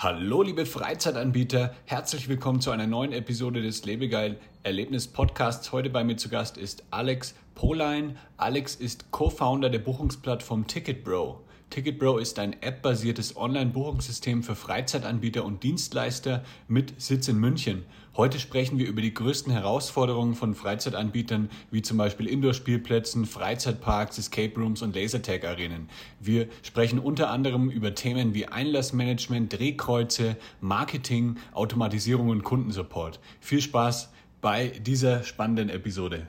Hallo liebe Freizeitanbieter, herzlich willkommen zu einer neuen Episode des Lebegeil Erlebnis Podcasts. Heute bei mir zu Gast ist Alex Polein. Alex ist Co-Founder der Buchungsplattform TicketBro. TicketBro ist ein App-basiertes Online-Buchungssystem für Freizeitanbieter und Dienstleister mit Sitz in München. Heute sprechen wir über die größten Herausforderungen von Freizeitanbietern, wie zum Beispiel Indoor-Spielplätzen, Freizeitparks, Escape Rooms und Lasertag-Arenen. Wir sprechen unter anderem über Themen wie Einlassmanagement, Drehkreuze, Marketing, Automatisierung und Kundensupport. Viel Spaß bei dieser spannenden Episode.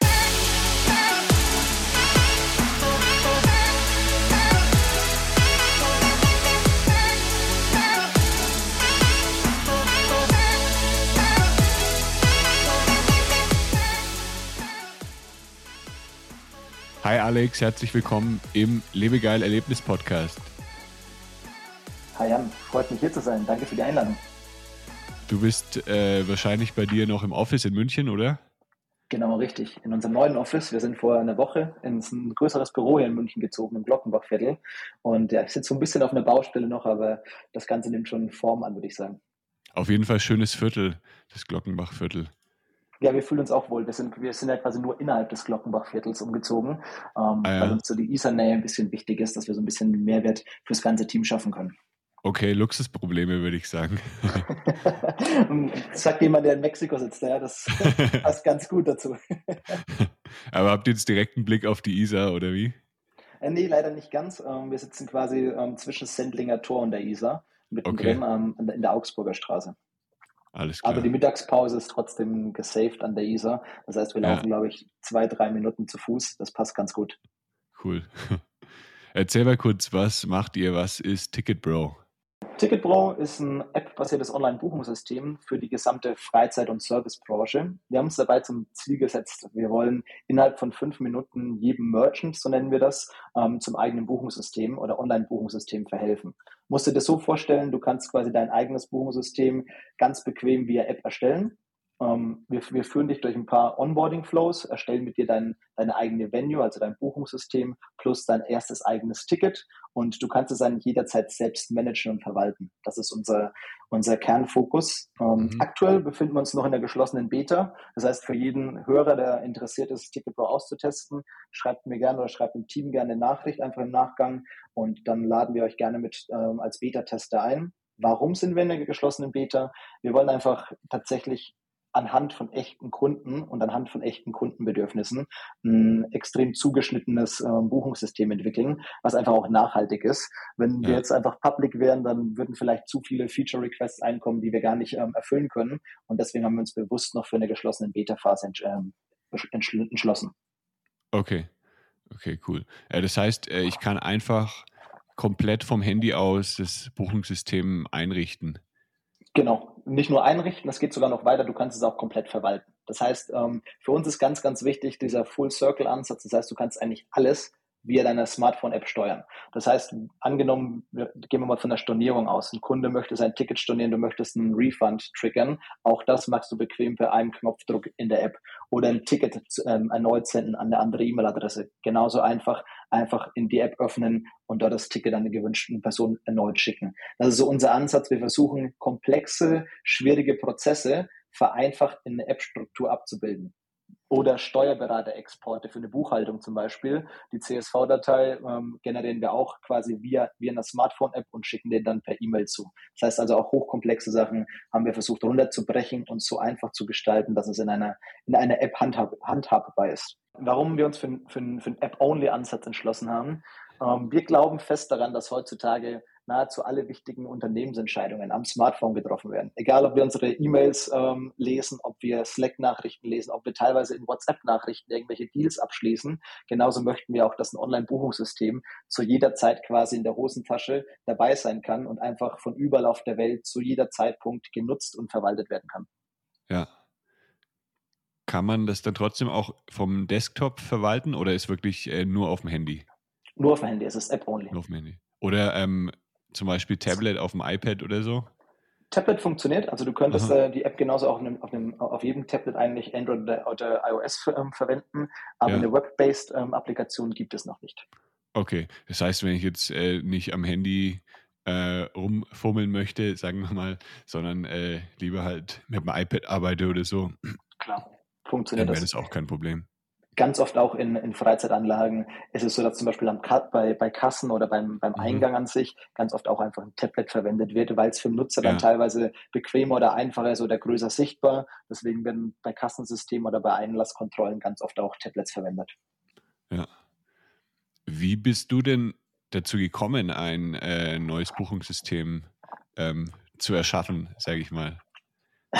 Hi Alex, herzlich willkommen im Lebegeil Erlebnis Podcast. Hi Jan, freut mich hier zu sein. Danke für die Einladung. Du bist äh, wahrscheinlich bei dir noch im Office in München, oder? Genau, richtig. In unserem neuen Office. Wir sind vor einer Woche ins ein größeres Büro hier in München gezogen, im Glockenbachviertel. Und ja, ich sitze so ein bisschen auf einer Baustelle noch, aber das Ganze nimmt schon Form an, würde ich sagen. Auf jeden Fall schönes Viertel, das Glockenbachviertel. Ja, wir fühlen uns auch wohl. Wir sind, wir sind ja quasi nur innerhalb des Glockenbachviertels umgezogen, ähm, ah, ja. weil uns so die Isar-Nähe ein bisschen wichtig ist, dass wir so ein bisschen Mehrwert fürs ganze Team schaffen können. Okay, Luxusprobleme würde ich sagen. sagt jemand, der in Mexiko sitzt, ja, das passt ganz gut dazu. Aber habt ihr jetzt direkt einen Blick auf die Isar oder wie? Äh, nee, leider nicht ganz. Ähm, wir sitzen quasi ähm, zwischen Sendlinger Tor und der Isar, mittendrin okay. ähm, in der Augsburger Straße. Alles klar. Aber die Mittagspause ist trotzdem gesaved an der Isar. Das heißt, wir laufen, ja. glaube ich, zwei, drei Minuten zu Fuß. Das passt ganz gut. Cool. Erzähl mal kurz, was macht ihr? Was ist TicketBro? TicketBro ist ein App-basiertes Online-Buchungssystem für die gesamte Freizeit- und Servicebranche. Wir haben uns dabei zum Ziel gesetzt, wir wollen innerhalb von fünf Minuten jedem Merchant, so nennen wir das, ähm, zum eigenen Buchungssystem oder Online-Buchungssystem verhelfen. Musst du dir das so vorstellen, du kannst quasi dein eigenes Buchungssystem ganz bequem via App erstellen ähm, wir, wir, führen dich durch ein paar Onboarding-Flows, erstellen mit dir dein, deine eigene Venue, also dein Buchungssystem, plus dein erstes eigenes Ticket und du kannst es dann jederzeit selbst managen und verwalten. Das ist unser, unser Kernfokus. Ähm, mhm. Aktuell befinden wir uns noch in der geschlossenen Beta. Das heißt, für jeden Hörer, der interessiert ist, Ticket Pro auszutesten, schreibt mir gerne oder schreibt dem Team gerne eine Nachricht einfach im Nachgang und dann laden wir euch gerne mit ähm, als Beta-Tester ein. Warum sind wir in der geschlossenen Beta? Wir wollen einfach tatsächlich anhand von echten Kunden und anhand von echten Kundenbedürfnissen ein extrem zugeschnittenes äh, Buchungssystem entwickeln, was einfach auch nachhaltig ist. Wenn ja. wir jetzt einfach public wären, dann würden vielleicht zu viele Feature-Requests einkommen, die wir gar nicht ähm, erfüllen können. Und deswegen haben wir uns bewusst noch für eine geschlossene Beta-Phase entsch ähm, entschlossen. Okay, okay, cool. Äh, das heißt, äh, ich kann einfach komplett vom Handy aus das Buchungssystem einrichten. Genau, nicht nur einrichten, das geht sogar noch weiter, du kannst es auch komplett verwalten. Das heißt, ähm, für uns ist ganz, ganz wichtig dieser Full-Circle-Ansatz. Das heißt, du kannst eigentlich alles via deiner Smartphone-App steuern. Das heißt, angenommen, gehen wir mal von der Stornierung aus. Ein Kunde möchte sein Ticket stornieren, du möchtest einen Refund triggern. Auch das machst du bequem per einem Knopfdruck in der App. Oder ein Ticket ähm, erneut senden an eine andere E-Mail-Adresse. Genauso einfach, einfach in die App öffnen und dort das Ticket an die gewünschten Person erneut schicken. Das ist so unser Ansatz. Wir versuchen, komplexe, schwierige Prozesse vereinfacht in eine App-Struktur abzubilden oder Steuerberaterexporte für eine Buchhaltung zum Beispiel. Die CSV-Datei ähm, generieren wir auch quasi via, via einer Smartphone-App und schicken den dann per E-Mail zu. Das heißt also auch hochkomplexe Sachen haben wir versucht runterzubrechen und so einfach zu gestalten, dass es in einer, in einer App handhab, handhabbar ist. Warum wir uns für, für, für einen App-Only-Ansatz entschlossen haben, ähm, wir glauben fest daran, dass heutzutage nahezu alle wichtigen Unternehmensentscheidungen am Smartphone getroffen werden. Egal, ob wir unsere E-Mails ähm, lesen, ob wir Slack-Nachrichten lesen, ob wir teilweise in WhatsApp-Nachrichten irgendwelche Deals abschließen. Genauso möchten wir auch, dass ein Online-Buchungssystem zu jeder Zeit quasi in der Hosentasche dabei sein kann und einfach von überall auf der Welt zu jeder Zeitpunkt genutzt und verwaltet werden kann. Ja. Kann man das dann trotzdem auch vom Desktop verwalten oder ist wirklich äh, nur auf dem Handy? Nur auf dem Handy, es ist App-only. Nur auf dem Handy. Oder ähm, zum Beispiel Tablet auf dem iPad oder so? Tablet funktioniert, also du könntest äh, die App genauso auf, einem, auf, einem, auf jedem Tablet eigentlich Android oder, oder iOS ähm, verwenden, aber ja. eine Web-based ähm, Applikation gibt es noch nicht. Okay, das heißt, wenn ich jetzt äh, nicht am Handy äh, rumfummeln möchte, sagen wir mal, sondern äh, lieber halt mit dem iPad arbeite oder so, Klar, funktioniert dann wäre das auch kein Problem ganz oft auch in, in Freizeitanlagen ist es so, dass zum Beispiel am, bei, bei Kassen oder beim, beim mhm. Eingang an sich ganz oft auch einfach ein Tablet verwendet wird, weil es für den Nutzer ja. dann teilweise bequemer oder einfacher ist oder größer sichtbar. Deswegen werden bei Kassensystemen oder bei Einlasskontrollen ganz oft auch Tablets verwendet. Ja. Wie bist du denn dazu gekommen, ein äh, neues Buchungssystem ähm, zu erschaffen, sage ich mal?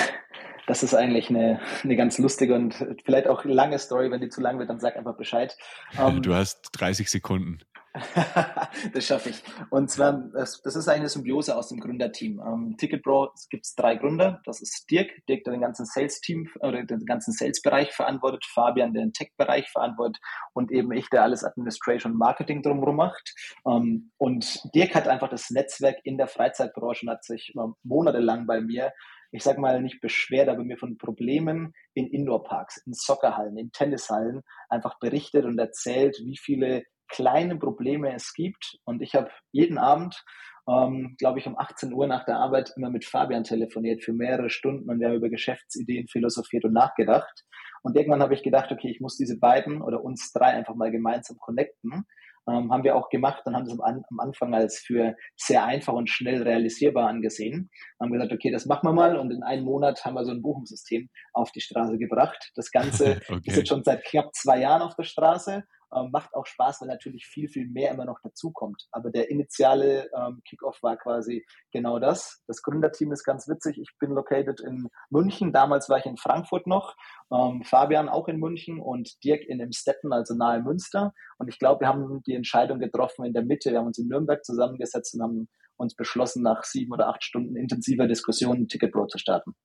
Das ist eigentlich eine, eine ganz lustige und vielleicht auch lange Story. Wenn die zu lang wird, dann sag einfach Bescheid. Ähm, du hast 30 Sekunden. das schaffe ich. Und zwar, das, das, ist eine Symbiose aus dem Gründerteam. Ähm, Ticketbro gibt es drei Gründer. Das ist Dirk, Dirk, der den ganzen Sales-Team oder den ganzen Sales-Bereich verantwortet, Fabian, der den Tech-Bereich verantwortet und eben ich, der alles Administration und Marketing drumherum macht. Ähm, und Dirk hat einfach das Netzwerk in der Freizeitbranche und hat sich monatelang bei mir ich sag mal, nicht beschwert, aber mir von Problemen in Indoor-Parks, in Soccerhallen, in Tennishallen einfach berichtet und erzählt, wie viele kleine Probleme es gibt. Und ich habe jeden Abend, ähm, glaube ich, um 18 Uhr nach der Arbeit immer mit Fabian telefoniert für mehrere Stunden und wir haben über Geschäftsideen philosophiert und nachgedacht. Und irgendwann habe ich gedacht, okay, ich muss diese beiden oder uns drei einfach mal gemeinsam connecten ähm, haben wir auch gemacht und haben das am, am, Anfang als für sehr einfach und schnell realisierbar angesehen. Haben gesagt, okay, das machen wir mal und in einem Monat haben wir so ein Buchungssystem auf die Straße gebracht. Das Ganze okay. ist jetzt schon seit knapp zwei Jahren auf der Straße ähm, macht auch Spaß, weil natürlich viel, viel mehr immer noch dazukommt. Aber der initiale ähm, Kickoff war quasi genau das. Das Gründerteam ist ganz witzig. Ich bin located in München. Damals war ich in Frankfurt noch. Ähm, Fabian auch in München und Dirk in Emstetten, also nahe Münster. Und ich glaube, wir haben die Entscheidung getroffen in der Mitte. Wir haben uns in Nürnberg zusammengesetzt und haben uns beschlossen, nach sieben oder acht Stunden intensiver Diskussion Ticket Pro zu starten.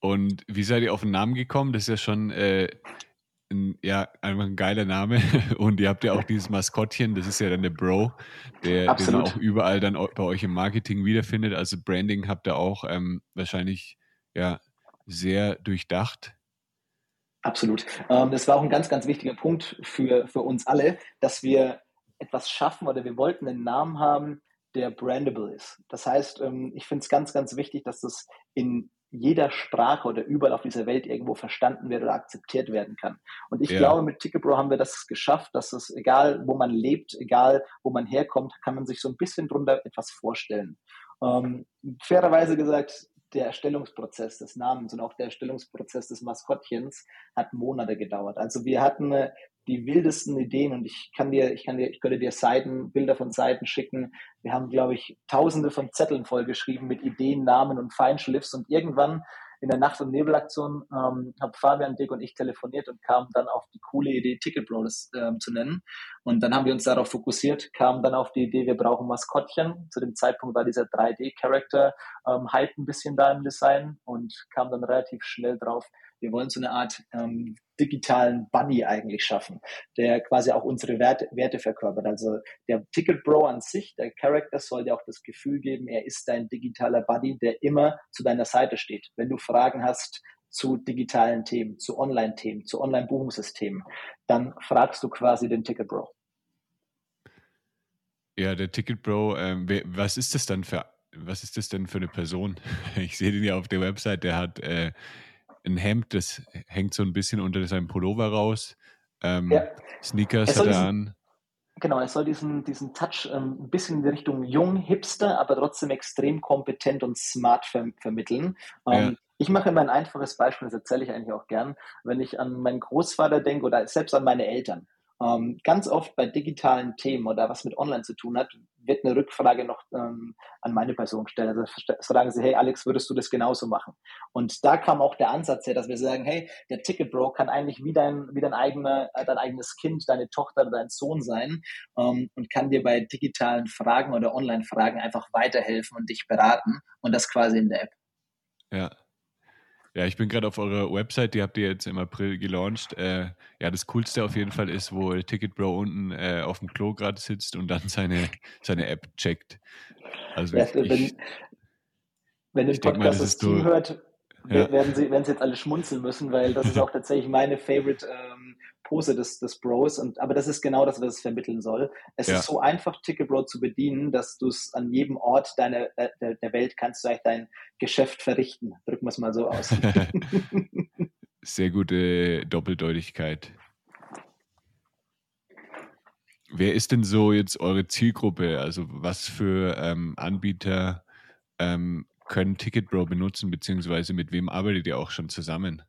Und wie seid ihr auf den Namen gekommen? Das ist ja schon äh, ein, ja, einfach ein geiler Name. Und ihr habt ja auch dieses Maskottchen, das ist ja dann der Bro, der, den auch überall dann bei euch im Marketing wiederfindet. Also Branding habt ihr auch ähm, wahrscheinlich ja sehr durchdacht. Absolut. Ähm, das war auch ein ganz, ganz wichtiger Punkt für, für uns alle, dass wir etwas schaffen oder wir wollten einen Namen haben, der brandable ist. Das heißt, ähm, ich finde es ganz, ganz wichtig, dass das in jeder Sprache oder überall auf dieser Welt irgendwo verstanden wird oder akzeptiert werden kann. Und ich ja. glaube, mit Ticketbro haben wir das geschafft, dass es egal, wo man lebt, egal, wo man herkommt, kann man sich so ein bisschen drunter etwas vorstellen. Ähm, fairerweise gesagt, der Erstellungsprozess des Namens und auch der Erstellungsprozess des Maskottchens hat Monate gedauert. Also wir hatten äh, die wildesten Ideen und ich kann dir, ich kann dir, ich könnte dir Seiten, Bilder von Seiten schicken. Wir haben, glaube ich, tausende von Zetteln vollgeschrieben mit Ideen, Namen und Feinschliffs und irgendwann in der Nacht- und Nebelaktion ähm, haben Fabian, Dick und ich telefoniert und kamen dann auf die coole Idee, Ticket Bros ähm, zu nennen. Und dann haben wir uns darauf fokussiert, kamen dann auf die Idee, wir brauchen Maskottchen. Zu dem Zeitpunkt war dieser 3D-Character ähm, Hype ein bisschen da im Design und kam dann relativ schnell drauf, wir wollen so eine Art ähm, digitalen Buddy eigentlich schaffen, der quasi auch unsere Werte, Werte verkörpert. Also der Ticket Bro an sich, der Character soll dir auch das Gefühl geben, er ist dein digitaler Buddy, der immer zu deiner Seite steht. Wenn du Fragen hast zu digitalen Themen, zu Online-Themen, zu Online-Buchungssystemen, dann fragst du quasi den Ticket Bro. Ja, der Ticket Bro, ähm, was ist das dann für was ist das denn für eine Person? Ich sehe den ja auf der Website, der hat äh, ein Hemd, das hängt so ein bisschen unter seinem Pullover raus. Ähm, ja. Sneakers hat er an. Genau, er soll diesen, diesen Touch ähm, ein bisschen in die Richtung jung, hipster, aber trotzdem extrem kompetent und smart ver vermitteln. Ähm, ja. Ich mache immer ein einfaches Beispiel, das erzähle ich eigentlich auch gern. Wenn ich an meinen Großvater denke oder selbst an meine Eltern. Ähm, ganz oft bei digitalen Themen oder was mit Online zu tun hat, wird eine Rückfrage noch ähm, an meine Person gestellt. Also fragen sie, hey Alex, würdest du das genauso machen? Und da kam auch der Ansatz her, dass wir sagen, hey, der Ticket Bro kann eigentlich wie dein, wie dein, eigener, äh, dein eigenes Kind, deine Tochter oder dein Sohn sein ähm, und kann dir bei digitalen Fragen oder Online-Fragen einfach weiterhelfen und dich beraten und das quasi in der App. Ja, ja, ich bin gerade auf eurer Website, die habt ihr jetzt im April gelauncht. Äh, ja, das Coolste auf jeden Fall ist, wo Ticket Bro unten äh, auf dem Klo gerade sitzt und dann seine, seine App checkt. Also ja, ich, wenn, ich, wenn den Podcast das Team hört, ja. werden, sie, werden sie jetzt alle schmunzeln müssen, weil das ist auch tatsächlich meine Favorite ähm, Pose des, des Bros. Und, aber das ist genau das, was es vermitteln soll. Es ja. ist so einfach, Ticket Bro zu bedienen, dass du es an jedem Ort deiner, äh, der, der Welt kannst du eigentlich dein Geschäft verrichten. Drücken wir es mal so aus. Sehr gute Doppeldeutigkeit. Wer ist denn so jetzt eure Zielgruppe? Also was für ähm, Anbieter ähm, können Ticketbro benutzen, beziehungsweise mit wem arbeitet ihr auch schon zusammen?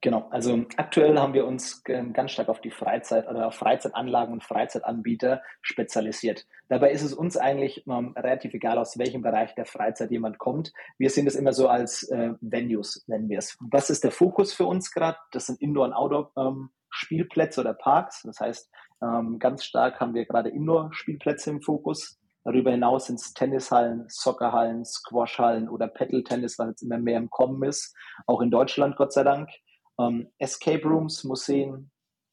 Genau, also aktuell haben wir uns ganz stark auf die Freizeit oder auf Freizeitanlagen und Freizeitanbieter spezialisiert. Dabei ist es uns eigentlich ähm, relativ egal, aus welchem Bereich der Freizeit jemand kommt. Wir sehen das immer so als äh, Venues, nennen wir es. Was ist der Fokus für uns gerade? Das sind Indoor- und Outdoor-Spielplätze ähm, oder Parks. Das heißt, ähm, ganz stark haben wir gerade Indoor-Spielplätze im Fokus. Darüber hinaus sind es Tennishallen, Soccerhallen, Squashhallen oder Pedal-Tennis, was jetzt immer mehr im Kommen ist. Auch in Deutschland, Gott sei Dank ähm, Escape Rooms, Museen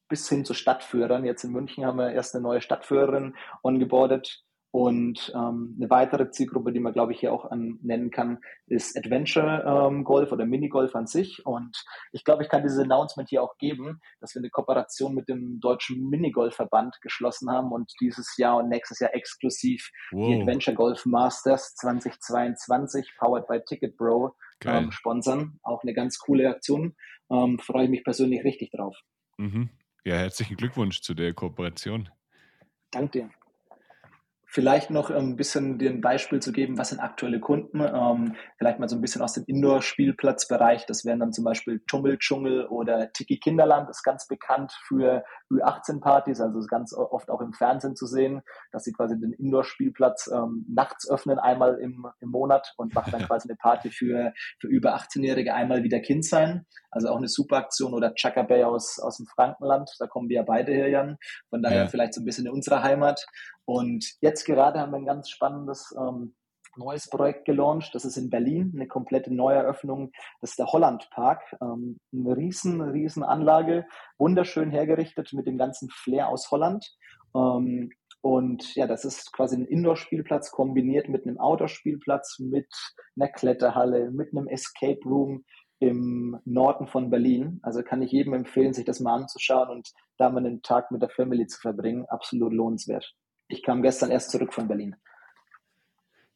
bis hin zu Stadtführern. Jetzt in München haben wir erst eine neue Stadtführerin ongeboardet. Und ähm, eine weitere Zielgruppe, die man, glaube ich, hier auch an, nennen kann, ist Adventure ähm, Golf oder Minigolf an sich. Und ich glaube, ich kann dieses Announcement hier auch geben, dass wir eine Kooperation mit dem Deutschen Minigolfverband geschlossen haben und dieses Jahr und nächstes Jahr exklusiv wow. die Adventure Golf Masters 2022, powered by Ticket Bro, ähm, sponsern. Auch eine ganz coole Aktion. Ähm, freue ich mich persönlich richtig drauf. Mhm. Ja, herzlichen Glückwunsch zu der Kooperation. Danke dir. Vielleicht noch ein bisschen den Beispiel zu geben, was sind aktuelle Kunden. Ähm, vielleicht mal so ein bisschen aus dem Indoor-Spielplatzbereich. Das wären dann zum Beispiel Dschungel oder Tiki Kinderland, ist ganz bekannt für Ü18-Partys, also ist ganz oft auch im Fernsehen zu sehen, dass sie quasi den Indoor-Spielplatz ähm, nachts öffnen, einmal im, im Monat und machen dann quasi eine Party für, für über 18-Jährige einmal wieder Kind sein. Also auch eine super Aktion oder Chaka Bay aus, aus dem Frankenland. Da kommen wir ja beide her, Jan. Von daher ja. vielleicht so ein bisschen in unserer Heimat. Und jetzt gerade haben wir ein ganz spannendes ähm, neues Projekt gelauncht. Das ist in Berlin, eine komplette Neueröffnung. Das ist der Holland Park. Ähm, eine riesen, riesen Anlage, wunderschön hergerichtet mit dem ganzen Flair aus Holland. Ähm, und ja, das ist quasi ein Indoor-Spielplatz kombiniert mit einem Outdoor-Spielplatz, mit einer Kletterhalle, mit einem Escape Room im Norden von Berlin. Also kann ich jedem empfehlen, sich das mal anzuschauen und da mal einen Tag mit der Family zu verbringen. Absolut lohnenswert. Ich kam gestern erst zurück von Berlin.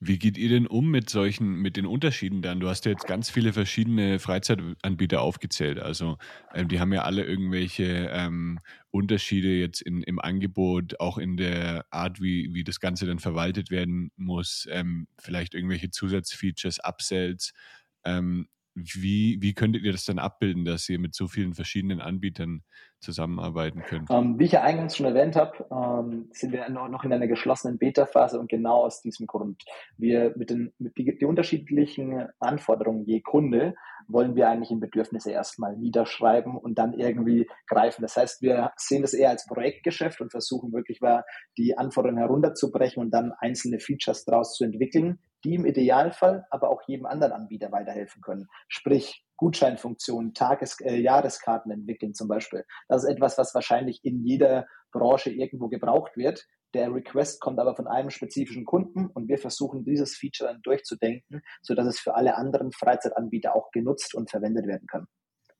Wie geht ihr denn um mit solchen, mit den Unterschieden dann? Du hast ja jetzt ganz viele verschiedene Freizeitanbieter aufgezählt. Also ähm, die haben ja alle irgendwelche ähm, Unterschiede jetzt in, im Angebot, auch in der Art, wie, wie das Ganze dann verwaltet werden muss. Ähm, vielleicht irgendwelche Zusatzfeatures, Upsells. Wie, wie könntet ihr das dann abbilden, dass ihr mit so vielen verschiedenen Anbietern zusammenarbeiten könnt? Ähm, wie ich ja eingangs schon erwähnt habe, ähm, sind wir noch in einer geschlossenen Beta-Phase und genau aus diesem Grund. Wir mit den mit die, die unterschiedlichen Anforderungen je Kunde wollen wir eigentlich in Bedürfnisse erstmal niederschreiben und dann irgendwie greifen. Das heißt, wir sehen das eher als Projektgeschäft und versuchen wirklich mal die Anforderungen herunterzubrechen und dann einzelne Features daraus zu entwickeln, die im Idealfall aber auch jedem anderen Anbieter weiterhelfen können. Sprich, Gutscheinfunktionen, Tages-, äh, Jahreskarten entwickeln zum Beispiel. Das ist etwas, was wahrscheinlich in jeder Branche irgendwo gebraucht wird. Der Request kommt aber von einem spezifischen Kunden und wir versuchen dieses Feature dann durchzudenken, sodass es für alle anderen Freizeitanbieter auch genutzt und verwendet werden kann.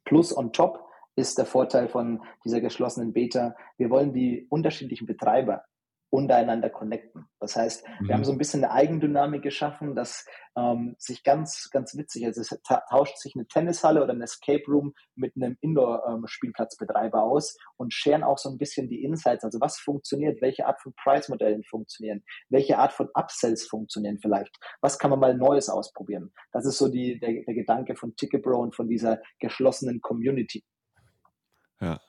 Plus on top ist der Vorteil von dieser geschlossenen Beta, wir wollen die unterschiedlichen Betreiber untereinander connecten. Das heißt, mhm. wir haben mhm. so ein bisschen eine Eigendynamik geschaffen, dass ähm, sich ganz, ganz witzig, also es tauscht sich eine Tennishalle oder ein Escape Room mit einem Indoor-Spielplatzbetreiber ähm, aus und scheren auch so ein bisschen die Insights, also was funktioniert, welche Art von Price-Modellen funktionieren, welche Art von Upsells funktionieren vielleicht, was kann man mal Neues ausprobieren. Das ist so die, der, der Gedanke von Ticketbro und von dieser geschlossenen Community. Ja,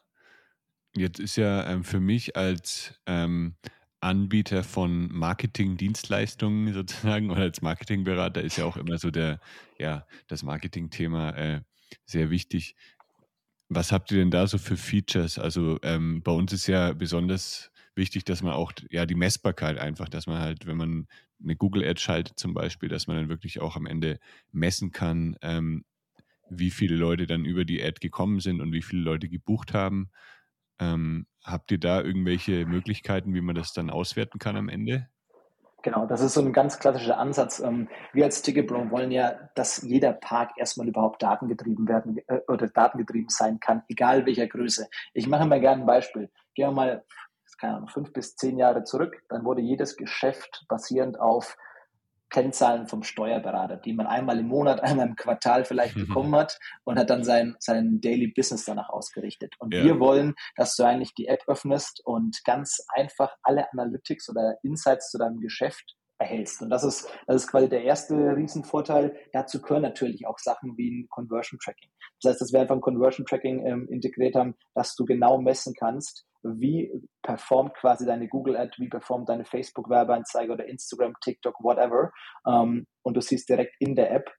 Jetzt ist ja ähm, für mich als ähm, Anbieter von Marketingdienstleistungen sozusagen oder als Marketingberater ist ja auch immer so der, ja, das Marketingthema äh, sehr wichtig. Was habt ihr denn da so für Features? Also ähm, bei uns ist ja besonders wichtig, dass man auch, ja, die Messbarkeit einfach, dass man halt, wenn man eine Google-Ad schaltet zum Beispiel, dass man dann wirklich auch am Ende messen kann, ähm, wie viele Leute dann über die Ad gekommen sind und wie viele Leute gebucht haben. Ähm, habt ihr da irgendwelche Möglichkeiten, wie man das dann auswerten kann am Ende? Genau, das ist so ein ganz klassischer Ansatz. Ähm, wir als Ticketbro wollen ja, dass jeder Park erstmal überhaupt datengetrieben werden äh, oder datengetrieben sein kann, egal welcher Größe. Ich mache mal gerne ein Beispiel. Gehen wir mal, keine Ahnung, fünf bis zehn Jahre zurück, dann wurde jedes Geschäft basierend auf Kennzahlen vom Steuerberater, die man einmal im Monat, einmal im Quartal vielleicht mhm. bekommen hat und hat dann sein, sein Daily Business danach ausgerichtet. Und ja. wir wollen, dass du eigentlich die App öffnest und ganz einfach alle Analytics oder Insights zu deinem Geschäft erhältst. Und das ist, das ist quasi der erste Riesenvorteil. Dazu gehören natürlich auch Sachen wie ein Conversion Tracking. Das heißt, dass wir einfach ein Conversion Tracking ähm, integriert haben, dass du genau messen kannst, wie performt quasi deine Google Ad, wie performt deine Facebook Werbeanzeige oder Instagram, TikTok, whatever. Ähm, und du siehst direkt in der App,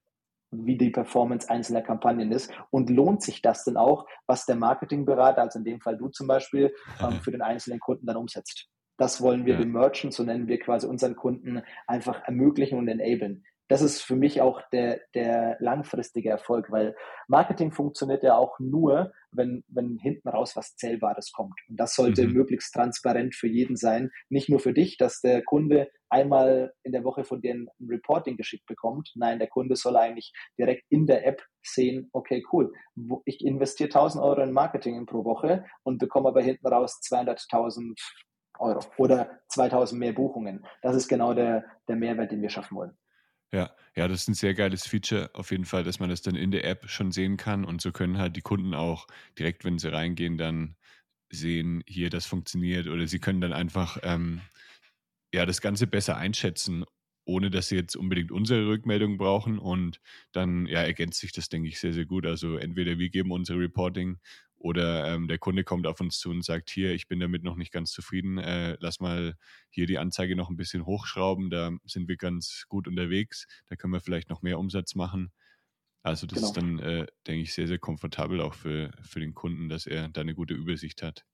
wie die Performance einzelner Kampagnen ist und lohnt sich das denn auch, was der Marketingberater, also in dem Fall du zum Beispiel, ähm, für den einzelnen Kunden dann umsetzt. Das wollen wir ja. den Merchants, so nennen wir quasi unseren Kunden, einfach ermöglichen und enablen das ist für mich auch der, der langfristige Erfolg, weil Marketing funktioniert ja auch nur, wenn, wenn hinten raus was Zählbares kommt. Und das sollte mhm. möglichst transparent für jeden sein. Nicht nur für dich, dass der Kunde einmal in der Woche von dir ein Reporting geschickt bekommt. Nein, der Kunde soll eigentlich direkt in der App sehen, okay, cool, ich investiere 1000 Euro in Marketing pro Woche und bekomme aber hinten raus 200.000 Euro oder 2000 mehr Buchungen. Das ist genau der, der Mehrwert, den wir schaffen wollen. Ja, ja, das ist ein sehr geiles Feature auf jeden Fall, dass man das dann in der App schon sehen kann. Und so können halt die Kunden auch direkt, wenn sie reingehen, dann sehen, hier, das funktioniert. Oder sie können dann einfach ähm, ja das Ganze besser einschätzen, ohne dass sie jetzt unbedingt unsere Rückmeldung brauchen. Und dann ja ergänzt sich das, denke ich, sehr, sehr gut. Also entweder wir geben unser Reporting oder ähm, der Kunde kommt auf uns zu und sagt, hier, ich bin damit noch nicht ganz zufrieden, äh, lass mal hier die Anzeige noch ein bisschen hochschrauben, da sind wir ganz gut unterwegs, da können wir vielleicht noch mehr Umsatz machen. Also das genau. ist dann, äh, denke ich, sehr, sehr komfortabel auch für, für den Kunden, dass er da eine gute Übersicht hat.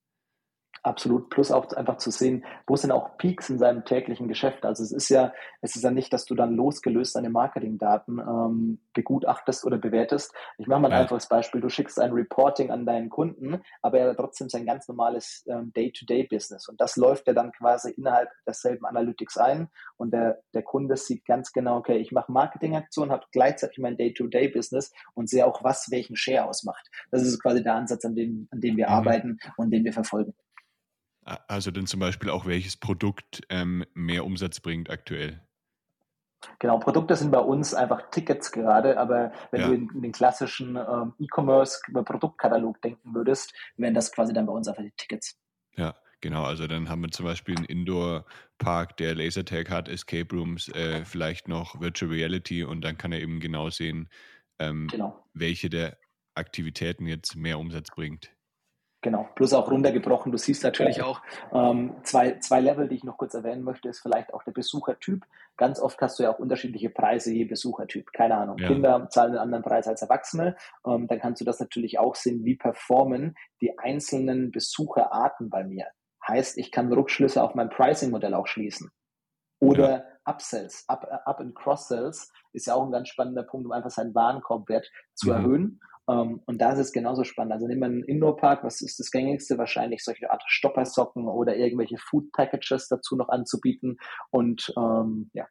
Absolut. Plus auch einfach zu sehen, wo sind auch Peaks in seinem täglichen Geschäft. Also es ist ja, es ist ja nicht, dass du dann losgelöst deine Marketingdaten ähm, begutachtest oder bewertest. Ich mache mal ein ja. einfaches Beispiel. Du schickst ein Reporting an deinen Kunden, aber er hat trotzdem sein ganz normales ähm, Day-to-Day-Business. Und das läuft ja dann quasi innerhalb derselben Analytics ein. Und der, der Kunde sieht ganz genau, okay, ich mache Marketingaktionen, habe gleichzeitig mein Day-to-Day-Business und sehe auch, was welchen Share ausmacht. Das ist quasi der Ansatz, an dem, an dem wir mhm. arbeiten und den wir verfolgen. Also dann zum Beispiel auch, welches Produkt ähm, mehr Umsatz bringt aktuell? Genau, Produkte sind bei uns einfach Tickets gerade, aber wenn ja. du in, in, den klassischen ähm, E-Commerce Produktkatalog denken würdest, wären das quasi dann bei uns einfach die Tickets. Ja, genau. Also dann haben wir zum Beispiel einen Indoor-Park, der Lasertag hat, Escape Rooms, äh, vielleicht noch Virtual Reality und dann kann er eben genau sehen, ähm, genau. welche der Aktivitäten jetzt mehr Umsatz bringt. Genau, plus auch runtergebrochen. Du siehst natürlich auch ähm, zwei, zwei Level, die ich noch kurz erwähnen möchte, ist vielleicht auch der Besuchertyp. Ganz oft hast du ja auch unterschiedliche Preise je Besuchertyp. Keine Ahnung, ja. Kinder zahlen einen anderen Preis als Erwachsene. Ähm, dann kannst du das natürlich auch sehen, wie performen die einzelnen Besucherarten bei mir. Heißt, ich kann Rückschlüsse auf mein Pricing-Modell auch schließen. Oder ja. Upsells, Up, Up and Cross-Sells ist ja auch ein ganz spannender Punkt, um einfach seinen Warenkorbwert zu mhm. erhöhen um, ähm, und da ist es genauso spannend. Also nehmen wir einen Indoor-Park, was ist das gängigste? Wahrscheinlich solche Art Stoppersocken oder irgendwelche Food-Packages dazu noch anzubieten. Und ähm, ja,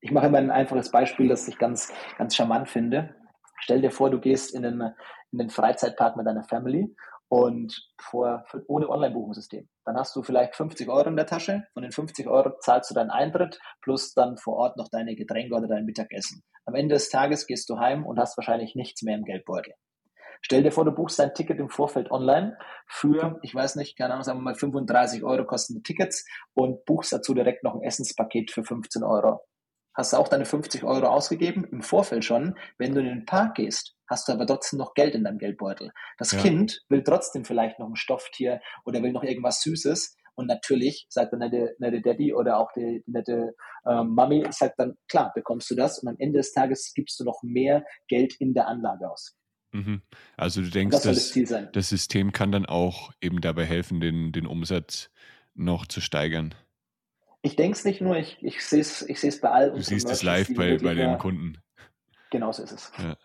ich mache immer ein einfaches Beispiel, das ich ganz, ganz charmant finde. Stell dir vor, du gehst in den, in den Freizeitpark mit deiner Family und vor, ohne Online-Buchungssystem. Dann hast du vielleicht 50 Euro in der Tasche. Von den 50 Euro zahlst du deinen Eintritt plus dann vor Ort noch deine Getränke oder dein Mittagessen. Am Ende des Tages gehst du heim und hast wahrscheinlich nichts mehr im Geldbeutel. Stell dir vor, du buchst dein Ticket im Vorfeld online für, ich weiß nicht, keine Ahnung, sagen wir mal 35 Euro kosten die Tickets und buchst dazu direkt noch ein Essenspaket für 15 Euro. hast du auch deine 50 Euro ausgegeben, im Vorfeld schon. Wenn du in den Park gehst, hast du aber trotzdem noch Geld in deinem Geldbeutel. Das ja. Kind will trotzdem vielleicht noch ein Stofftier oder will noch irgendwas Süßes. Und natürlich sagt der nette, nette Daddy oder auch die, die nette äh, Mami, sagt dann, klar, bekommst du das. Und am Ende des Tages gibst du noch mehr Geld in der Anlage aus. Mhm. Also du denkst, das, das, das, System kann dann auch eben dabei helfen, den, den Umsatz noch zu steigern. Ich denke es nicht nur, ich, ich sehe es ich bei all Du siehst es live bei, bei den Kunden. Genau so ist es. Ja.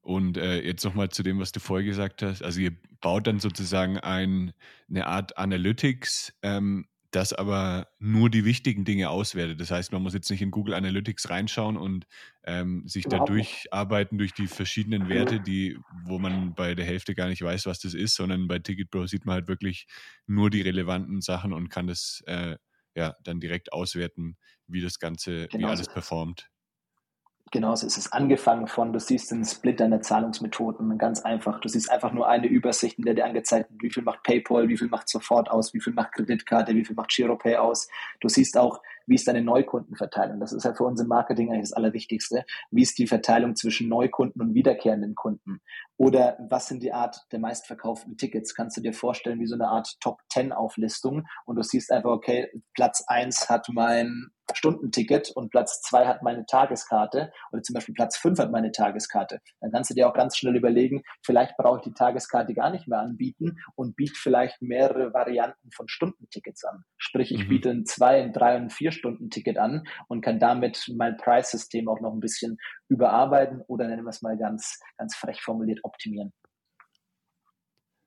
Und äh, jetzt nochmal zu dem, was du vorher gesagt hast. Also ihr baut dann sozusagen ein, eine Art Analytics, ähm, das aber nur die wichtigen Dinge auswertet. Das heißt, man muss jetzt nicht in Google Analytics reinschauen und ähm, sich da durcharbeiten durch die verschiedenen Werte, die, wo man bei der Hälfte gar nicht weiß, was das ist, sondern bei TicketPro sieht man halt wirklich nur die relevanten Sachen und kann das äh, ja dann direkt auswerten, wie das Ganze, genau wie alles performt. Genauso ist es angefangen von, du siehst den Split deiner Zahlungsmethoden, ganz einfach. Du siehst einfach nur eine Übersicht, in der dir angezeigt wird, wie viel macht PayPal, wie viel macht sofort aus, wie viel macht Kreditkarte, wie viel macht GiroPay aus. Du siehst auch, wie ist deine Neukundenverteilung. Das ist ja für uns im Marketing eigentlich das Allerwichtigste. Wie ist die Verteilung zwischen Neukunden und wiederkehrenden Kunden? Oder was sind die Art der meistverkauften Tickets? Kannst du dir vorstellen, wie so eine Art Top 10 Auflistung und du siehst einfach, okay, Platz 1 hat mein Stundenticket und Platz zwei hat meine Tageskarte oder zum Beispiel Platz fünf hat meine Tageskarte. Dann kannst du dir auch ganz schnell überlegen, vielleicht brauche ich die Tageskarte gar nicht mehr anbieten und biete vielleicht mehrere Varianten von Stundentickets an. Sprich, ich mhm. biete ein zwei, ein drei und ein vier Stunden Ticket an und kann damit mein Preissystem auch noch ein bisschen überarbeiten oder nennen wir es mal ganz, ganz frech formuliert optimieren.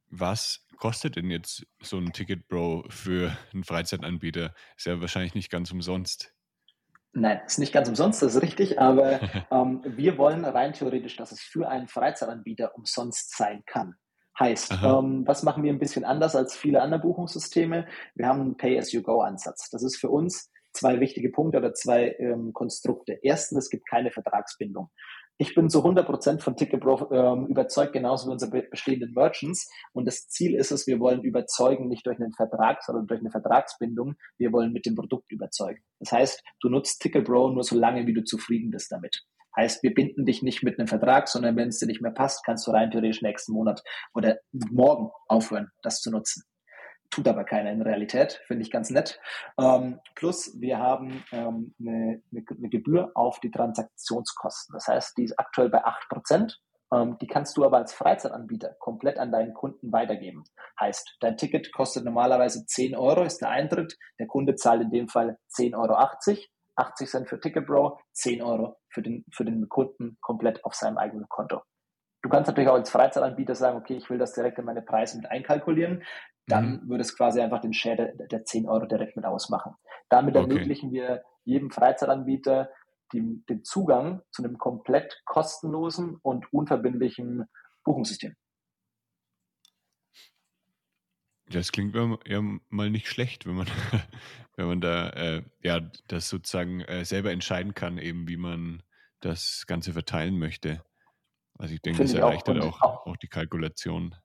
Was kostet denn jetzt so ein Ticket Bro für einen Freizeitanbieter? Ist ja wahrscheinlich nicht ganz umsonst. Nein, ist nicht ganz umsonst, das ist richtig, aber ähm, wir wollen rein theoretisch, dass es für einen Freizeitanbieter umsonst sein kann. Heißt, ähm, was machen wir ein bisschen anders als viele andere Buchungssysteme? Wir haben einen Pay-as-you-go-Ansatz. Das ist für uns zwei wichtige Punkte oder zwei ähm, Konstrukte. Erstens, es gibt keine Vertragsbindung. Ich bin zu 100% von Ticketbro ähm, überzeugt, genauso wie unsere bestehenden Merchants. Und das Ziel ist es, wir wollen überzeugen, nicht durch einen Vertrag, sondern durch eine Vertragsbindung. Wir wollen mit dem Produkt überzeugen. Das heißt, du nutzt Ticketbro nur so lange, wie du zufrieden bist damit. Heißt, wir binden dich nicht mit einem Vertrag, sondern wenn es dir nicht mehr passt, kannst du rein theoretisch nächsten Monat oder morgen aufhören, das zu nutzen tut aber keiner in Realität, finde ich ganz nett. Ähm, plus wir haben ähm, eine, eine, Gebühr auf die Transaktionskosten. Das heißt, die ist aktuell bei 8%. Ähm, die kannst du aber als Freizeitanbieter komplett an deinen Kunden weitergeben. Heißt, dein Ticket kostet normalerweise 10 Euro, ist der Eintritt. Der Kunde zahlt in dem Fall 10,80 Euro. 80 Cent für Ticketbro, 10 Euro für den, für den Kunden komplett auf seinem eigenen Konto. Du kannst natürlich auch als Freizeitanbieter sagen, okay, ich will das direkt in meine Preise mit einkalkulieren dann mhm. würde es quasi einfach den Share der, der 10 Euro direkt mit ausmachen. Damit okay. ermöglichen wir jedem Freizeitanbieter die, den Zugang zu einem komplett kostenlosen und unverbindlichen Buchungssystem. Das klingt ja mal nicht schlecht, wenn man, wenn man da äh, ja das sozusagen äh, selber entscheiden kann, eben wie man das Ganze verteilen möchte. Also ich denke, Finde das erleichtert auch, auch, auch die Kalkulation.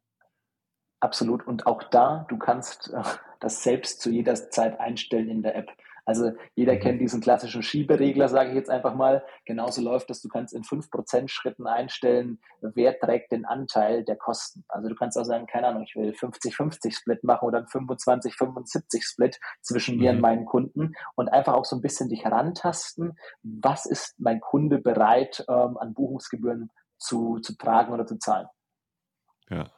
Absolut. Und auch da, du kannst äh, das selbst zu jeder Zeit einstellen in der App. Also jeder mhm. kennt diesen klassischen Schieberegler, sage ich jetzt einfach mal. Genauso läuft das, du kannst in 5% Schritten einstellen, wer trägt den Anteil der Kosten. Also du kannst auch sagen, keine Ahnung, ich will 50-50 Split machen oder 25-75 Split zwischen mir mhm. und meinen Kunden und einfach auch so ein bisschen dich herantasten, was ist mein Kunde bereit ähm, an Buchungsgebühren zu, zu tragen oder zu zahlen. Ja.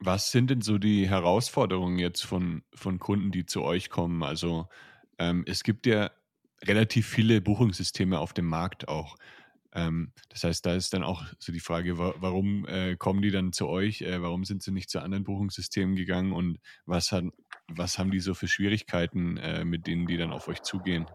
Was sind denn so die Herausforderungen jetzt von, von Kunden, die zu euch kommen? Also ähm, es gibt ja relativ viele Buchungssysteme auf dem Markt auch. Ähm, das heißt, da ist dann auch so die Frage, wa warum äh, kommen die dann zu euch? Äh, warum sind sie nicht zu anderen Buchungssystemen gegangen? Und was, hat, was haben die so für Schwierigkeiten, äh, mit denen die dann auf euch zugehen?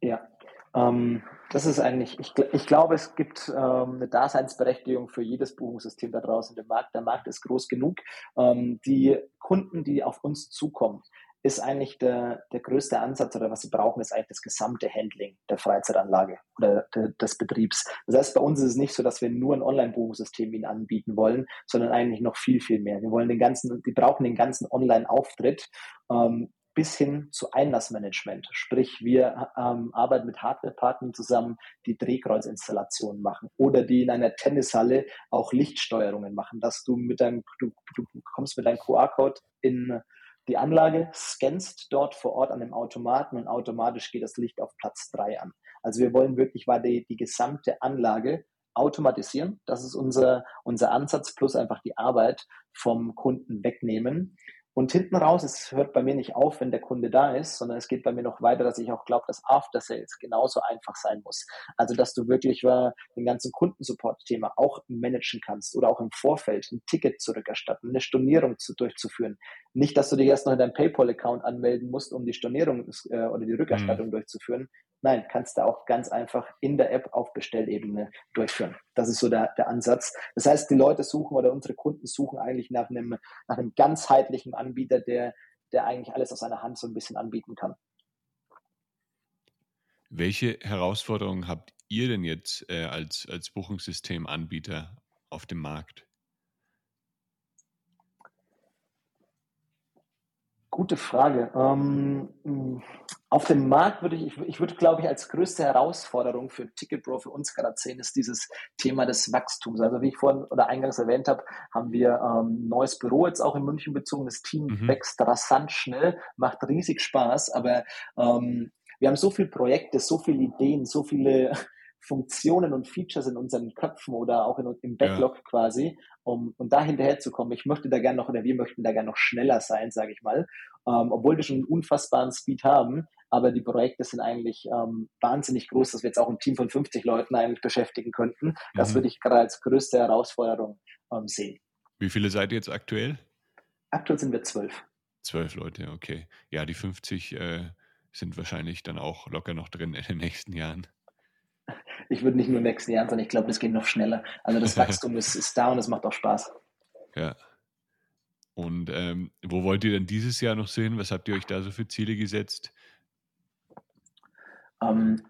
Ja, ähm, das ist eigentlich, ich, ich glaube, es gibt ähm, eine Daseinsberechtigung für jedes Buchungssystem da draußen im Markt. Der Markt ist groß genug. Ähm, die Kunden, die auf uns zukommen, ist eigentlich der, der größte Ansatz oder was sie brauchen, ist eigentlich das gesamte Handling der Freizeitanlage oder de, des Betriebs. Das heißt, bei uns ist es nicht so, dass wir nur ein Online-Buchungssystem ihnen anbieten wollen, sondern eigentlich noch viel, viel mehr. Wir wollen den ganzen, die brauchen den ganzen Online-Auftritt. Ähm, bis hin zu Einlassmanagement. Sprich, wir ähm, arbeiten mit Hardwarepartnern zusammen, die Drehkreuzinstallationen machen oder die in einer Tennishalle auch Lichtsteuerungen machen, dass du mit deinem, du, du kommst mit deinem QR-Code in die Anlage, scannst dort vor Ort an dem Automaten und automatisch geht das Licht auf Platz 3 an. Also wir wollen wirklich die, die gesamte Anlage automatisieren. Das ist unser, unser Ansatz plus einfach die Arbeit vom Kunden wegnehmen. Und hinten raus, es hört bei mir nicht auf, wenn der Kunde da ist, sondern es geht bei mir noch weiter, dass ich auch glaube, dass After Sales genauso einfach sein muss. Also, dass du wirklich äh, den ganzen Kundensupport-Thema auch managen kannst oder auch im Vorfeld ein Ticket zurückerstatten, eine Stornierung zu, durchzuführen. Nicht, dass du dich erst noch in deinem PayPal-Account anmelden musst, um die Stornierung äh, oder die Rückerstattung mhm. durchzuführen, Nein, kannst du auch ganz einfach in der App auf Bestellebene durchführen. Das ist so der, der Ansatz. Das heißt, die Leute suchen oder unsere Kunden suchen eigentlich nach einem, nach einem ganzheitlichen Anbieter, der, der eigentlich alles aus einer Hand so ein bisschen anbieten kann. Welche Herausforderungen habt ihr denn jetzt äh, als, als Buchungssystemanbieter auf dem Markt? Gute Frage. Ähm, auf dem Markt würde ich, ich würde, glaube ich, als größte Herausforderung für TicketPro für uns gerade sehen, ist dieses Thema des Wachstums. Also wie ich vorhin oder eingangs erwähnt habe, haben wir ähm, ein neues Büro jetzt auch in München bezogen. Das Team mhm. wächst rasant schnell, macht riesig Spaß, aber ähm, wir haben so viele Projekte, so viele Ideen, so viele Funktionen und Features in unseren Köpfen oder auch in, im Backlog ja. quasi, um, um da hinterher zu kommen. Ich möchte da gerne noch oder wir möchten da gerne noch schneller sein, sage ich mal, ähm, obwohl wir schon einen unfassbaren Speed haben. Aber die Projekte sind eigentlich ähm, wahnsinnig groß, dass wir jetzt auch ein Team von 50 Leuten eigentlich beschäftigen könnten. Das mhm. würde ich gerade als größte Herausforderung ähm, sehen. Wie viele seid ihr jetzt aktuell? Aktuell sind wir zwölf. Zwölf Leute, okay. Ja, die 50 äh, sind wahrscheinlich dann auch locker noch drin in den nächsten Jahren ich würde nicht nur im nächsten Jahr, sondern ich glaube, das geht noch schneller. Also das Wachstum ist, ist da und es macht auch Spaß. Ja. Und ähm, wo wollt ihr denn dieses Jahr noch sehen? Was habt ihr euch da so für Ziele gesetzt? Ähm,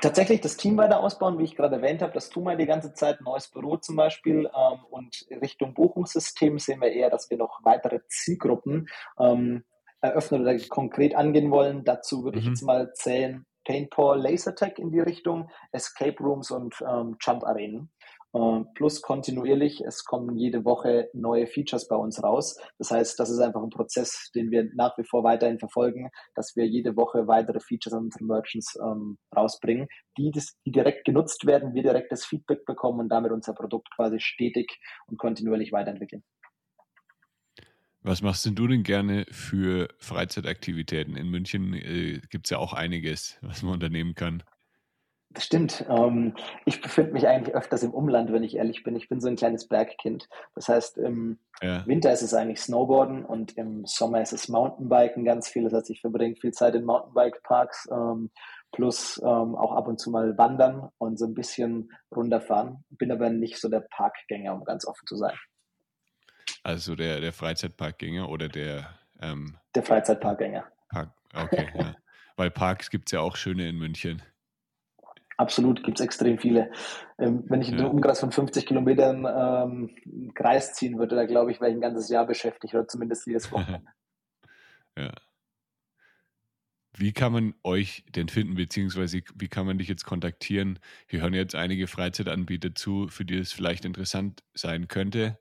tatsächlich das Team weiter ausbauen, wie ich gerade erwähnt habe. Das tun wir die ganze Zeit. Neues Büro zum Beispiel. Ähm, und Richtung Buchungssystem sehen wir eher, dass wir noch weitere Zielgruppen ähm, eröffnen oder konkret angehen wollen. Dazu würde mhm. ich jetzt mal zählen Paintball Lasertag in die Richtung, Escape Rooms und ähm, Jump Arenen. Plus kontinuierlich, es kommen jede Woche neue Features bei uns raus. Das heißt, das ist einfach ein Prozess, den wir nach wie vor weiterhin verfolgen, dass wir jede Woche weitere Features an unsere Merchants ähm, rausbringen, die, das, die direkt genutzt werden, wir direkt das Feedback bekommen und damit unser Produkt quasi stetig und kontinuierlich weiterentwickeln. Was machst denn du denn gerne für Freizeitaktivitäten? In München äh, gibt es ja auch einiges, was man unternehmen kann. Das stimmt. Ähm, ich befinde mich eigentlich öfters im Umland, wenn ich ehrlich bin. Ich bin so ein kleines Bergkind. Das heißt, im ja. Winter ist es eigentlich Snowboarden und im Sommer ist es Mountainbiken ganz viel. Das heißt, ich verbringe viel Zeit in Mountainbike-Parks ähm, plus ähm, auch ab und zu mal wandern und so ein bisschen runterfahren. Bin aber nicht so der Parkgänger, um ganz offen zu sein. Also der, der Freizeitparkgänger oder der. Ähm, der Freizeitparkgänger. Park, okay, ja. Weil Parks gibt es ja auch schöne in München. Absolut, gibt es extrem viele. Ähm, wenn ich ja. einen Umkreis von 50 Kilometern ähm, einen Kreis ziehen würde, da glaube ich, wäre ich ein ganzes Jahr beschäftigt oder zumindest jedes Wochenende. ja. Wie kann man euch denn finden, beziehungsweise wie kann man dich jetzt kontaktieren? Wir hören jetzt einige Freizeitanbieter zu, für die es vielleicht interessant sein könnte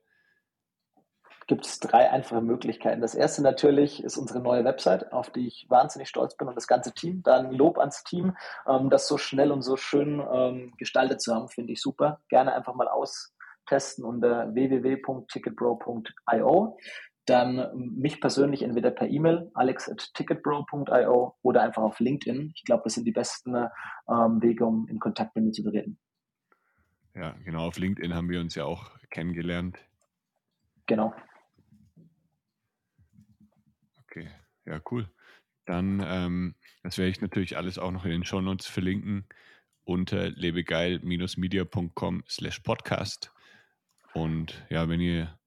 gibt es drei einfache Möglichkeiten. Das erste natürlich ist unsere neue Website, auf die ich wahnsinnig stolz bin und das ganze Team. Dann Lob ans Team, ähm, das so schnell und so schön ähm, gestaltet zu haben, finde ich super. Gerne einfach mal austesten unter www.ticketbro.io. Dann ähm, mich persönlich entweder per E-Mail, alex.ticketbro.io oder einfach auf LinkedIn. Ich glaube, das sind die besten Wege, um in Kontakt mit mir zu treten. Ja, genau. Auf LinkedIn haben wir uns ja auch kennengelernt. Genau. Okay, ja, cool. Dann, ähm, das werde ich natürlich alles auch noch in den Shownotes verlinken unter lebegeil-media.com slash podcast. Und ja, wenn ihr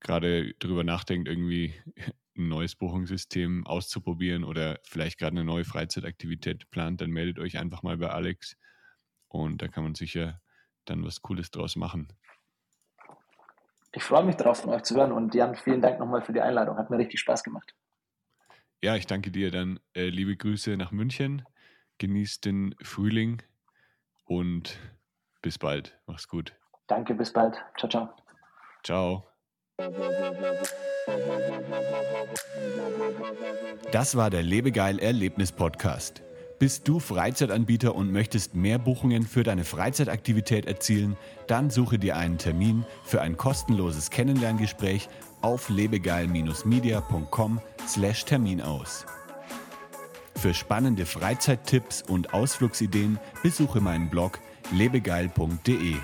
gerade darüber nachdenkt, irgendwie ein neues Buchungssystem auszuprobieren oder vielleicht gerade eine neue Freizeitaktivität plant, dann meldet euch einfach mal bei Alex und da kann man sicher dann was Cooles draus machen. Ich freue mich darauf, von euch zu hören und Jan, vielen Dank nochmal für die Einladung. Hat mir richtig Spaß gemacht. Ja, ich danke dir dann. Äh, liebe Grüße nach München. Genießt den Frühling und bis bald. Mach's gut. Danke, bis bald. Ciao, ciao. Ciao. Das war der Lebegeil Erlebnis Podcast. Bist du Freizeitanbieter und möchtest mehr Buchungen für deine Freizeitaktivität erzielen? Dann suche dir einen Termin für ein kostenloses Kennenlerngespräch auf lebegeil-media.com/termin aus. Für spannende Freizeittipps und Ausflugsideen besuche meinen Blog lebegeil.de.